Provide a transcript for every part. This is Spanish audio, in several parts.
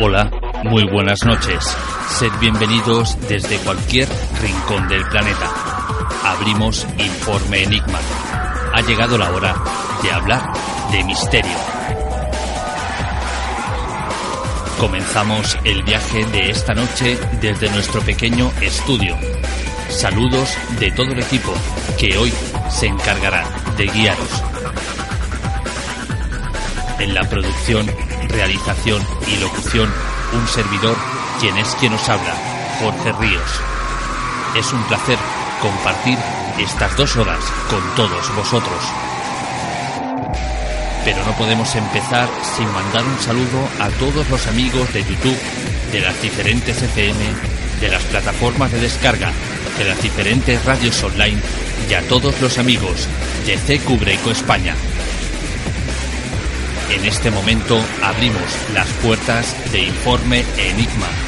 Hola, muy buenas noches. Sed bienvenidos desde cualquier rincón del planeta. Abrimos Informe Enigma. Ha llegado la hora de hablar de misterio. Comenzamos el viaje de esta noche desde nuestro pequeño estudio. Saludos de todo el equipo que hoy se encargará de guiaros. En la producción, realización y locución, un servidor, quien es quien os habla, Jorge Ríos. Es un placer compartir estas dos horas con todos vosotros. Pero no podemos empezar sin mandar un saludo a todos los amigos de YouTube, de las diferentes FM, de las plataformas de descarga, de las diferentes radios online y a todos los amigos de CQ Breco España. En este momento abrimos las puertas de Informe Enigma.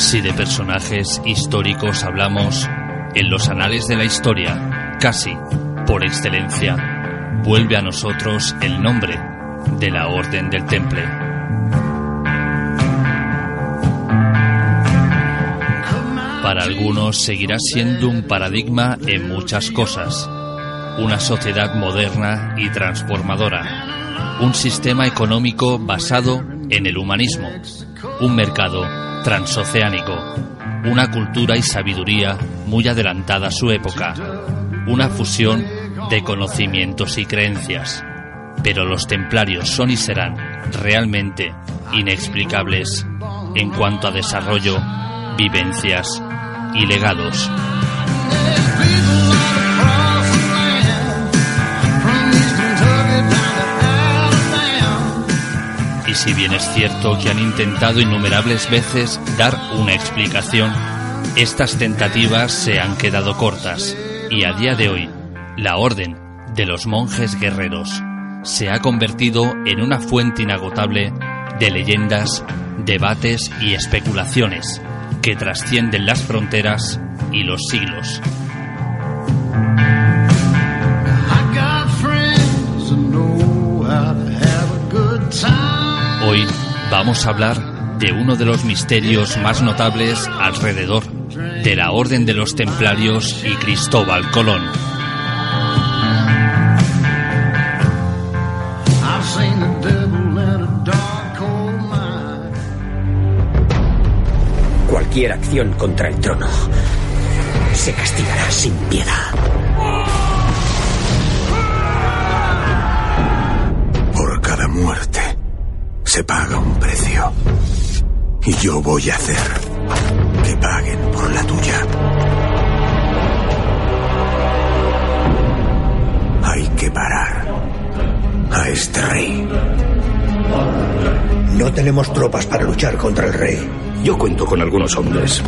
Si de personajes históricos hablamos, en los anales de la historia, casi por excelencia, vuelve a nosotros el nombre de la Orden del Temple. Para algunos seguirá siendo un paradigma en muchas cosas, una sociedad moderna y transformadora, un sistema económico basado en el humanismo, un mercado transoceánico, una cultura y sabiduría muy adelantada a su época, una fusión de conocimientos y creencias. Pero los templarios son y serán realmente inexplicables en cuanto a desarrollo, vivencias y legados. Si bien es cierto que han intentado innumerables veces dar una explicación, estas tentativas se han quedado cortas y a día de hoy la Orden de los Monjes Guerreros se ha convertido en una fuente inagotable de leyendas, debates y especulaciones que trascienden las fronteras y los siglos. Vamos a hablar de uno de los misterios más notables alrededor de la Orden de los Templarios y Cristóbal Colón. Cualquier acción contra el trono se castigará sin piedad. Se paga un precio. Y yo voy a hacer que paguen por la tuya. Hay que parar a este rey. No tenemos tropas para luchar contra el rey. Yo cuento con algunos hombres.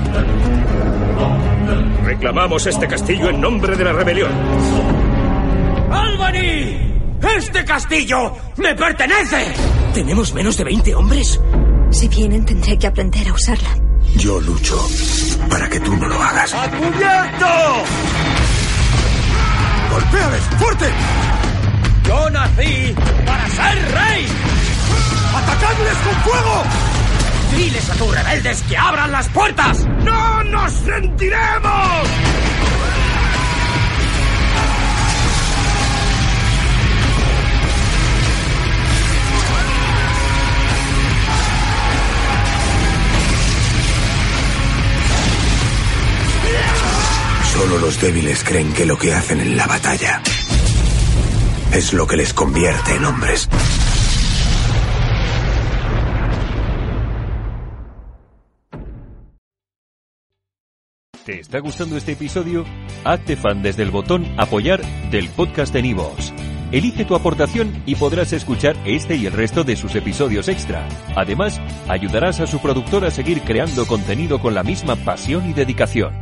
Reclamamos este castillo en nombre de la rebelión. ¡Albany! ¡Este castillo me pertenece! ¿Tenemos menos de 20 hombres? Si vienen, tendré que aprender a usarla. Yo lucho para que tú no lo hagas. ¡A cubierto! ¡Golpéales! ¡Fuerte! Yo nací para ser rey. ¡Atacadles con fuego! Diles a tus rebeldes que abran las puertas. ¡No nos rendiremos! Los débiles creen que lo que hacen en la batalla es lo que les convierte en hombres. ¿Te está gustando este episodio? Hazte fan desde el botón Apoyar del podcast de Nivos. Elige tu aportación y podrás escuchar este y el resto de sus episodios extra. Además, ayudarás a su productor a seguir creando contenido con la misma pasión y dedicación.